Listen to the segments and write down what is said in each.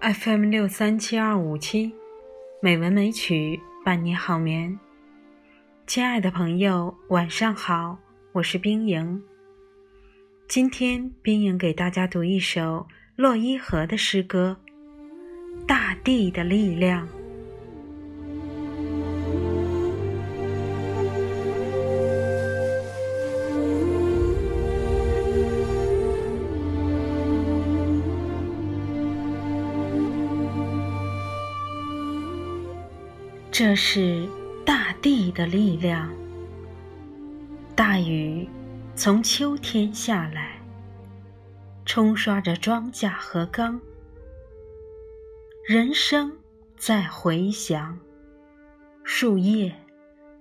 FM 六三七二五七，美文美曲伴你好眠。亲爱的朋友，晚上好，我是冰莹。今天冰莹给大家读一首洛伊河的诗歌《大地的力量》。这是大地的力量。大雨从秋天下来，冲刷着庄稼和缸。人声在回响，树叶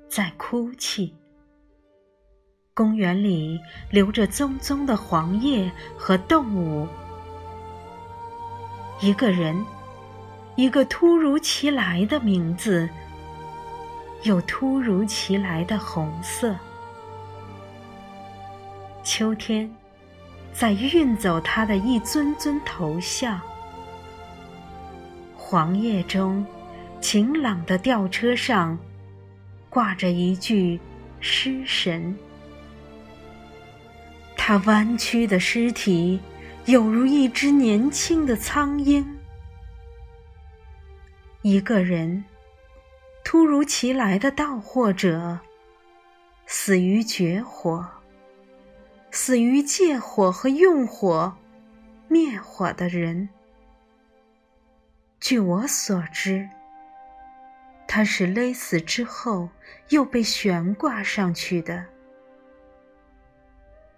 在哭泣。公园里留着棕棕的黄叶和动物。一个人，一个突如其来的名字。有突如其来的红色。秋天，在运走他的一尊尊头像。黄叶中，晴朗的吊车上，挂着一具尸神。他弯曲的尸体，有如一只年轻的苍鹰。一个人。突如其来的盗货者，死于绝火，死于借火和用火灭火的人。据我所知，他是勒死之后又被悬挂上去的。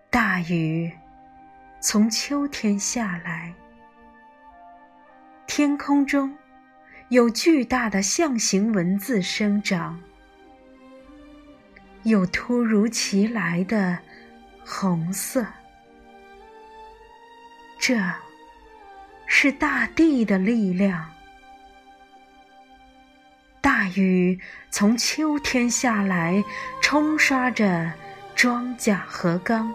大雨从秋天下来，天空中。有巨大的象形文字生长，有突如其来的红色。这是大地的力量。大雨从秋天下来，冲刷着庄稼和缸，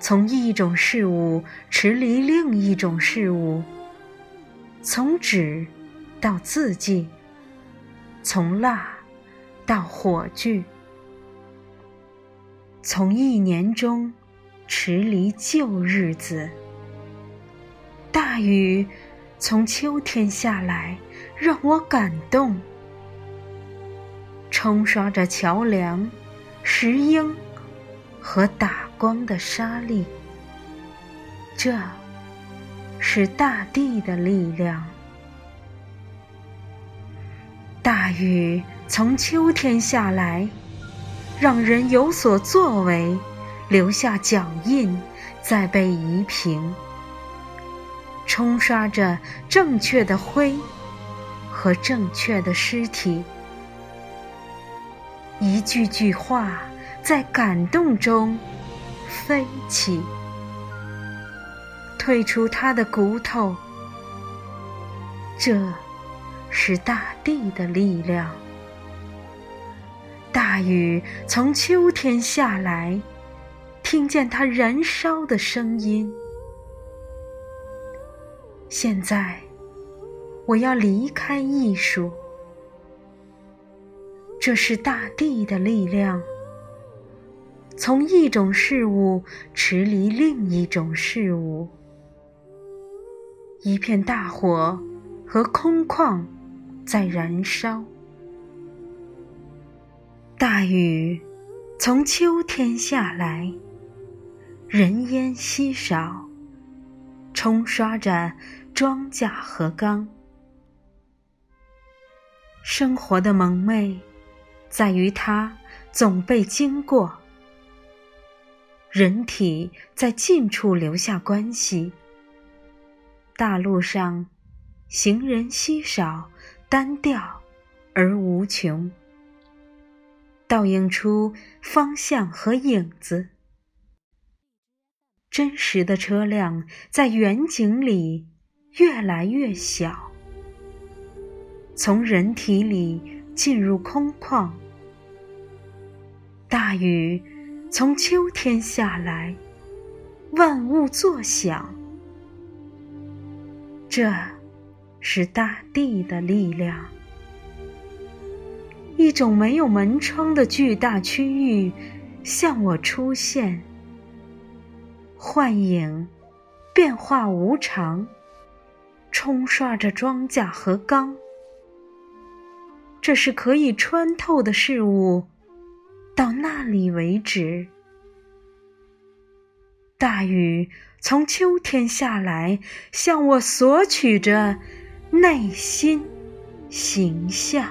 从一种事物驰离另一种事物。从纸到字迹，从蜡到火炬，从一年中迟离旧日子。大雨从秋天下来，让我感动，冲刷着桥梁、石英和打光的沙砾。这。是大地的力量。大雨从秋天下来，让人有所作为，留下脚印，再被移平，冲刷着正确的灰和正确的尸体。一句句话在感动中飞起。退出他的骨头，这是大地的力量。大雨从秋天下来，听见它燃烧的声音。现在，我要离开艺术。这是大地的力量，从一种事物驰离另一种事物。一片大火和空旷在燃烧，大雨从秋天下来，人烟稀少，冲刷着庄稼和缸。生活的蒙昧在于它总被经过，人体在近处留下关系。大路上，行人稀少、单调而无穷，倒映出方向和影子。真实的车辆在远景里越来越小，从人体里进入空旷。大雨从秋天下来，万物作响。这是大地的力量。一种没有门窗的巨大区域向我出现，幻影变化无常，冲刷着庄稼和缸。这是可以穿透的事物，到那里为止。大雨从秋天下来，向我索取着内心形象。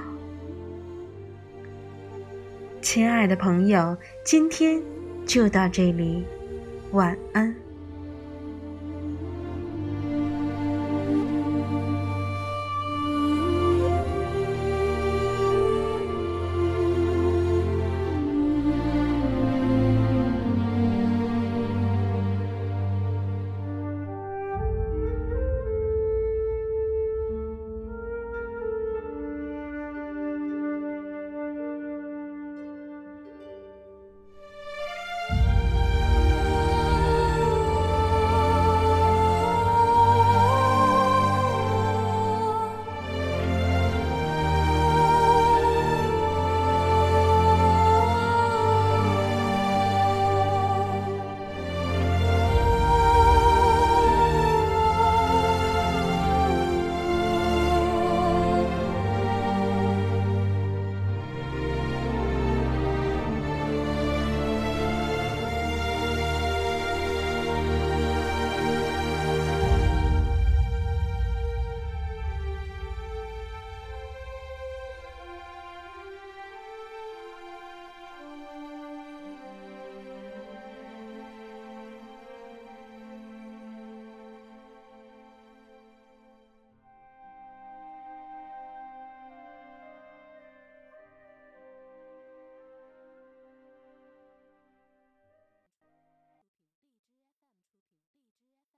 亲爱的朋友，今天就到这里，晚安。